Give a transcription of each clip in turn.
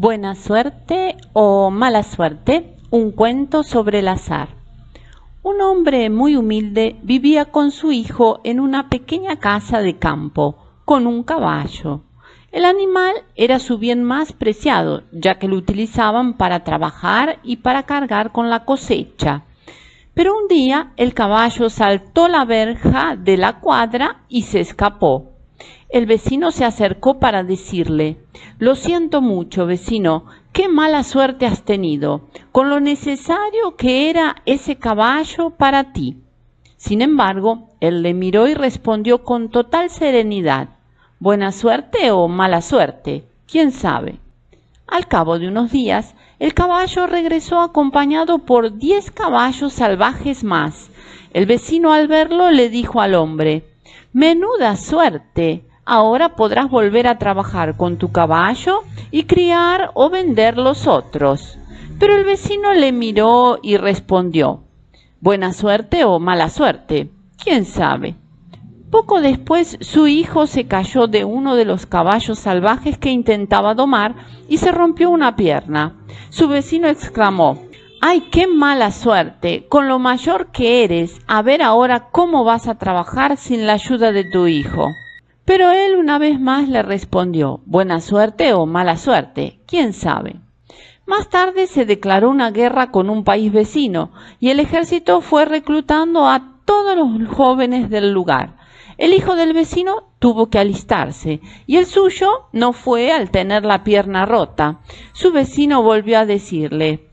Buena suerte o mala suerte, un cuento sobre el azar. Un hombre muy humilde vivía con su hijo en una pequeña casa de campo, con un caballo. El animal era su bien más preciado, ya que lo utilizaban para trabajar y para cargar con la cosecha. Pero un día el caballo saltó la verja de la cuadra y se escapó. El vecino se acercó para decirle Lo siento mucho, vecino, qué mala suerte has tenido, con lo necesario que era ese caballo para ti. Sin embargo, él le miró y respondió con total serenidad Buena suerte o mala suerte, quién sabe. Al cabo de unos días, el caballo regresó acompañado por diez caballos salvajes más. El vecino al verlo le dijo al hombre Menuda suerte ahora podrás volver a trabajar con tu caballo y criar o vender los otros. Pero el vecino le miró y respondió, buena suerte o mala suerte, quién sabe. Poco después su hijo se cayó de uno de los caballos salvajes que intentaba domar y se rompió una pierna. Su vecino exclamó, ¡Ay, qué mala suerte! Con lo mayor que eres, a ver ahora cómo vas a trabajar sin la ayuda de tu hijo. Pero él una vez más le respondió, buena suerte o mala suerte, quién sabe. Más tarde se declaró una guerra con un país vecino y el ejército fue reclutando a todos los jóvenes del lugar. El hijo del vecino tuvo que alistarse y el suyo no fue al tener la pierna rota. Su vecino volvió a decirle,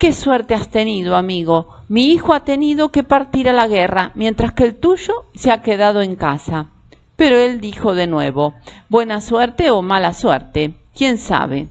Qué suerte has tenido, amigo. Mi hijo ha tenido que partir a la guerra, mientras que el tuyo se ha quedado en casa. Pero él dijo de nuevo, buena suerte o mala suerte, quién sabe.